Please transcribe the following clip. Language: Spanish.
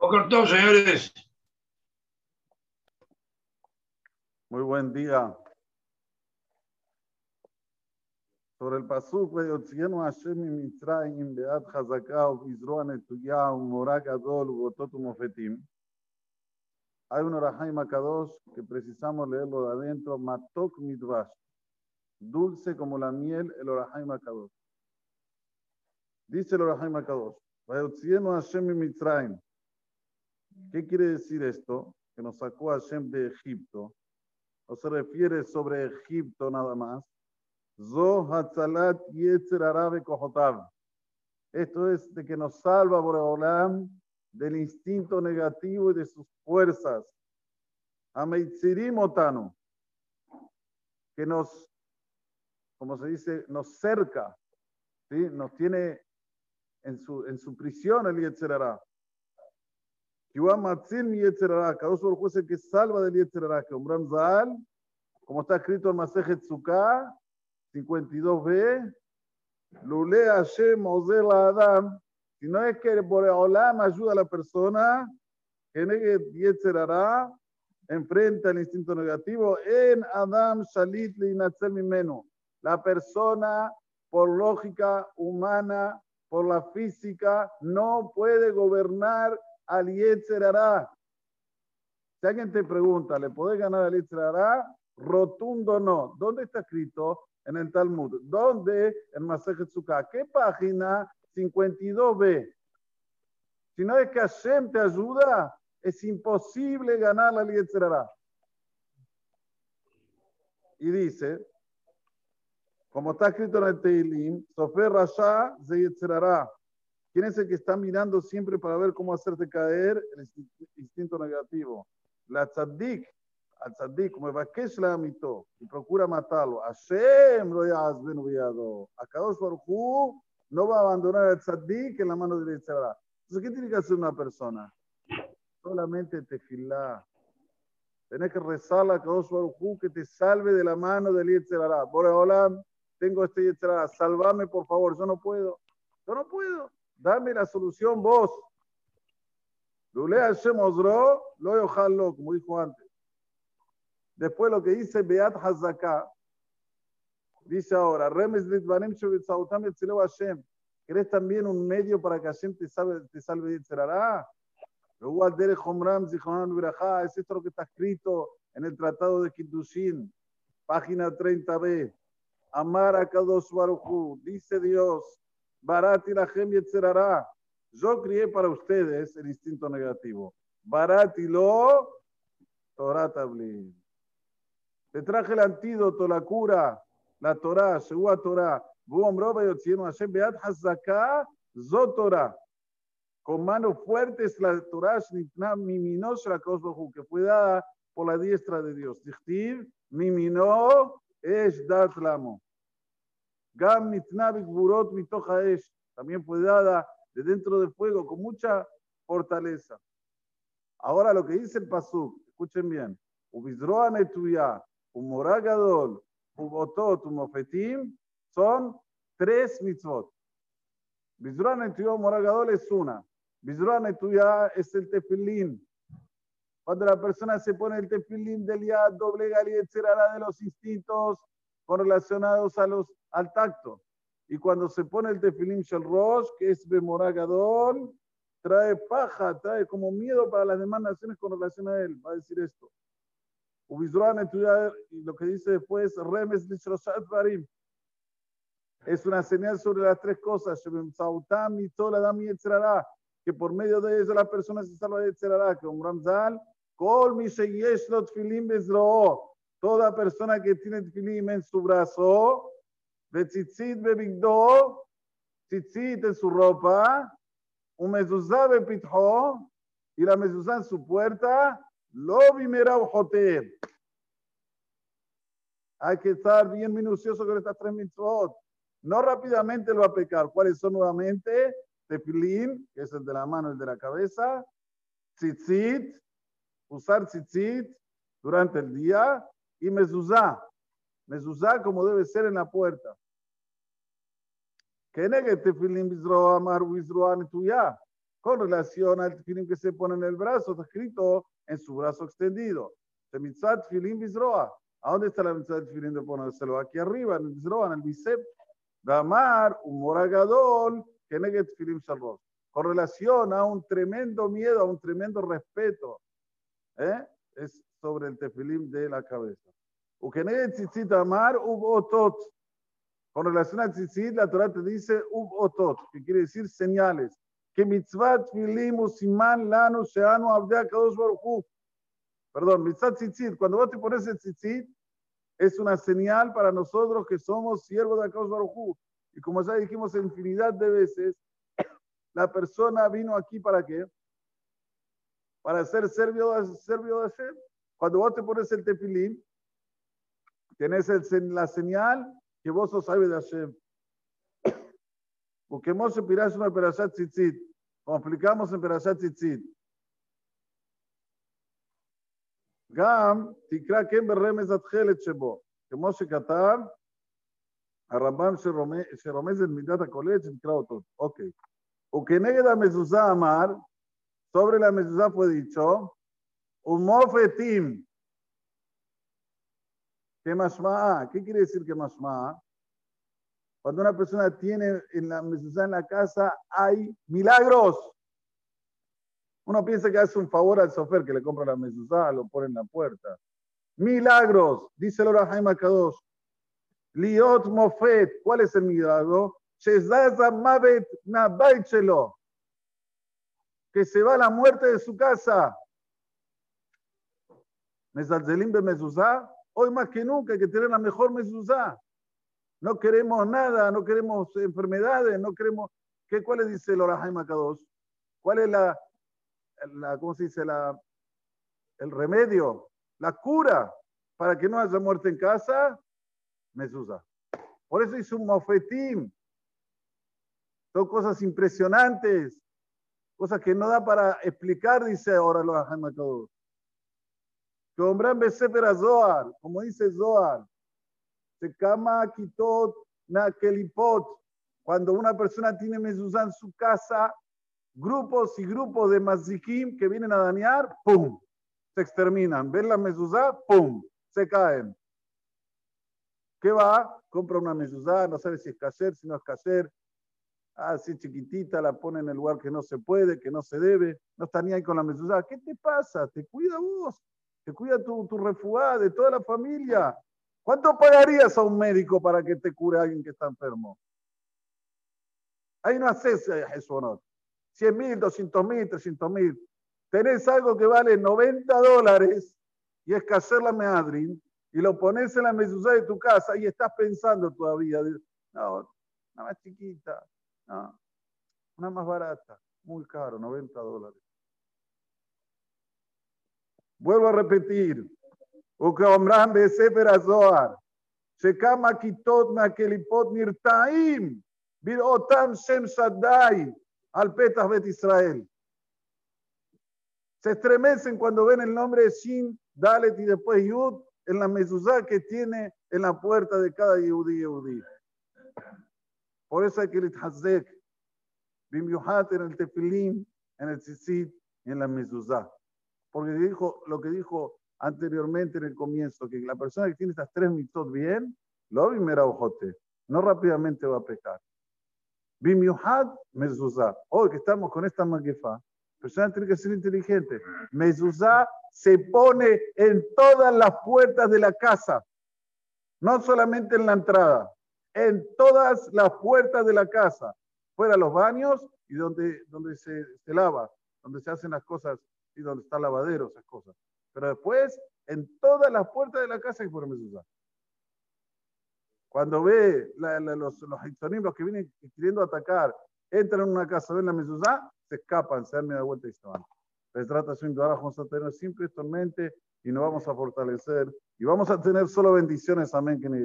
Boker señores. Muy buen día. Sobre el pasuk, ויוציאנו השם ממצרים ביד חזקה ובזרוע נטויה ומורה גדול ובאותות ומופתים. Hay un Orahaim Akadosh que precisamos leerlo de adentro, Matok Midvash, dulce como la miel, el Orahaim Akadosh. Dice el Orahaim Akadosh, ויוציאנו השם ממצרים. ¿Qué quiere decir esto? Que nos sacó Hashem de Egipto. No se refiere sobre Egipto nada más. Zo Hatzalat Yetzer Arabe Kohotav. Esto es de que nos salva Boreolam del instinto negativo y de sus fuerzas. Ameitzirim Otano. Que nos, como se dice, nos cerca. ¿sí? Nos tiene en su, en su prisión el Yetzerará. Matzil mi Yetzerará. Cada uno es el que salva del Yetzerará. Que Umbram Zal, como está escrito en Masejet Sukkah, 52b, Lule Hashem Ozel Adam. Si no es que Boreolam ayuda a la persona, que negue Yetzerará, enfrenta el instinto negativo, en Adam Shalit Linatzel Mimeno. La persona, por lógica humana, por la física, no puede gobernar al Yetzerará. Si alguien te pregunta, ¿le podés ganar al Yetzerará? Rotundo no. ¿Dónde está escrito? En el Talmud. ¿Dónde? En Masejet. ¿Qué página? 52b. Si no es que Hashem te ayuda, es imposible ganar al Yetzerará. Y dice, como está escrito en el Teilim, Sofer Rasha Yetzerará. ¿Quién es el que está mirando siempre para ver cómo hacerte caer el instinto negativo? La tzaddik, al tzaddik, como Bakesh la amito, y procura matarlo. Hashem lo yazben ubiyado. Akadosh Baruj no va a abandonar al tzaddik en la mano de Yetzerará. Entonces, ¿qué tiene que hacer una persona? Solamente tefilá. Tenés que rezar a Kadosh Baruj que te salve de la mano del Yetzerará. Por hola, tengo este Yetzerará. Salvame, por favor. Yo no puedo. Yo no puedo. Dame la solución vos. Lule Hashem Ozro, lo yojalo, como dijo antes. Después lo que dice Beat Hazaká, dice ahora, Remes Yetzileu Hashem. ¿Querés también un medio para que Hashem te salve, te salve de Yetzerará? Es esto lo que está escrito en el Tratado de Kiddushin, página 30b. Amar a Kadosh Baruchu, dice Dios, Barati la Yetzerará. Yo crié para ustedes el instinto negativo. Barati lo Torah Tablin. Te traje el antídoto, la cura, la Torah, Shua Torah. Zotorah con manos fuertes la Torah Miminosh la que fue dada por la diestra de Dios. Dichtiv, Mimino es Datlamo. Burot Mitoja es también fue dada de dentro del fuego con mucha fortaleza. Ahora lo que dice el Pasuk, escuchen bien. Son tres mitzvot. Bizroa Netuya, Umoragadol es una. Bizruana tuya es el tefilín. Cuando la persona se pone el tefilín del yad, doblega el etcétera de los instintos correlacionados a los, al tacto. Y cuando se pone el tefilín shel rosh, que es bemoragadón, trae paja, trae como miedo para las demás naciones con relación a él. Va a decir esto. Ubizruana tuya, y lo que dice después, remes barim. Es una señal sobre las tres cosas. Sautam y tola dam y que por medio de eso la persona se salva de Tzerará, que un Ramzal, Kol mi filim toda persona que tiene filim en su brazo, de tzitzit bebigdo, tzitzit en su ropa, un mezuzá bepitjo, y la mezuzá en su puerta, lo bimera hotel. Hay que estar bien minucioso con estas tres mitzvot. No rápidamente lo va a pecar. ¿Cuáles son nuevamente? tefilín, que es el de la mano, el de la cabeza, tzitzit, usar tzitzit durante el día, y mezuzá, mezuzá como debe ser en la puerta. Con relación al tefilín que se pone en el brazo, está escrito en su brazo extendido. ¿A dónde está la mitzvah de tefilín de ponérselo? Aquí arriba, en el bisroa, en el bicep. Damar, un moragadol, que negue tefilín shalros. Con relación a un tremendo miedo, a un tremendo respeto. ¿eh? Es sobre el tefilín de la cabeza. Ukeneget tzitzit amar ub otot. Con relación a tzitzit, la Torah te dice ub otot, que quiere decir señales. Que mitzvah tfilim usiman lanu sheanu abdea kadosh baruchu. Perdón, mitzvah tzitzit. Cuando vos te pones el tzitzit, es una señal para nosotros que somos siervos de Akadosh Baruchu. Y como ya dijimos infinidad de veces, la persona vino aquí para qué? Para ser servio, servio de Hashem. Cuando vos te pones el tefilín, Tienes la señal que vos sos sabes de Hashem. Porque Moshe piras una perashat tzitzit. Como explicamos en perashat tzitzit. גם תקרא כן ברמז התכלת שבו, כמו שכתב הרמב"ם שרומז את מידת הקולט שנקרא אותו. אוקיי. וכנגד המזוזה אמר, sobre la mezuzá fue dicho, ומופתים, ¿Qué mashma? ¿Qué quiere decir que mashma? Cuando una persona tiene en la mezuzá en la casa, hay milagros. Uno piensa que hace un favor al sofer que le compra la mezuzá, lo pone en la puerta. Milagros, dice el Jaime Kadosh. Liot Mofet, ¿cuál es el milagro? Que se va a la muerte de su casa. Mezalzelim be mezuzá, Hoy más que nunca hay que tener la mejor mezuzá. No queremos nada, no queremos enfermedades, no queremos... ¿qué, ¿Cuál le dice el Akados? ¿Cuál es la, la, ¿cómo se dice? La, el remedio, la cura para que no haya muerte en casa? Mezuzá. Por eso hizo un mofetín. Son cosas impresionantes, cosas que no da para explicar, dice ahora el Akados. Que Ombran Besefer Zohar, como dice Zohar, se cama Kitot Nakelipot. Cuando una persona tiene mezuzá en su casa, grupos y grupos de mazikim que vienen a dañar, ¡pum! Se exterminan. Ven la mezuzá, ¡pum! Se caen. ¿Qué va? Compra una mezuzá, no sabe si es caser, si no es caser. Así chiquitita, la pone en el lugar que no se puede, que no se debe. No está ni ahí con la mezuzá. ¿Qué te pasa? Te cuida vos te cuida tu, tu de toda la familia. ¿Cuánto pagarías a un médico para que te cure a alguien que está enfermo? Ahí no haces eso, ¿no? 100 mil, 200 mil, 300 mil. Tenés algo que vale 90 dólares y es que hacer la meadrin y lo pones en la mezuzá de tu casa y estás pensando todavía, no, una más chiquita, una más barata, muy caro, 90 dólares. Vuelvo a repetir. Ukaomram Besefer Azoar. Shekama Kitot Makelipot Nirtaim. Birotam Shem Shaddai. Al Petah Israel. Se estremecen cuando ven el nombre de Shin, Dalet y después Yud en la mezuzá que tiene en la puerta de cada Yehudi Por eso hay que litzhazek, bimiuhat en el tefilín, en el tzitzit en la mezuzá. Porque dijo lo que dijo anteriormente en el comienzo, que la persona que tiene estas tres mitos bien, lo mera ojote, no rápidamente va a pecar. Bimiuhad mezuzá. Hoy que estamos con esta maquefa, la persona tiene que ser inteligente. Mezuzá se pone en todas las puertas de la casa, no solamente en la entrada, en todas las puertas de la casa, fuera los baños y donde, donde se, se lava, donde se hacen las cosas y donde está el lavadero, esas cosas. Pero después, en todas las puertas de la casa hay por mezuzá. Cuando ve los, los que vienen queriendo atacar, entran en una casa, ven la mezuzá, se escapan, se dan media vuelta y se van. Se trata de vamos a tener siempre esto en mente y nos vamos a fortalecer y vamos a tener solo bendiciones. Amén. Que ni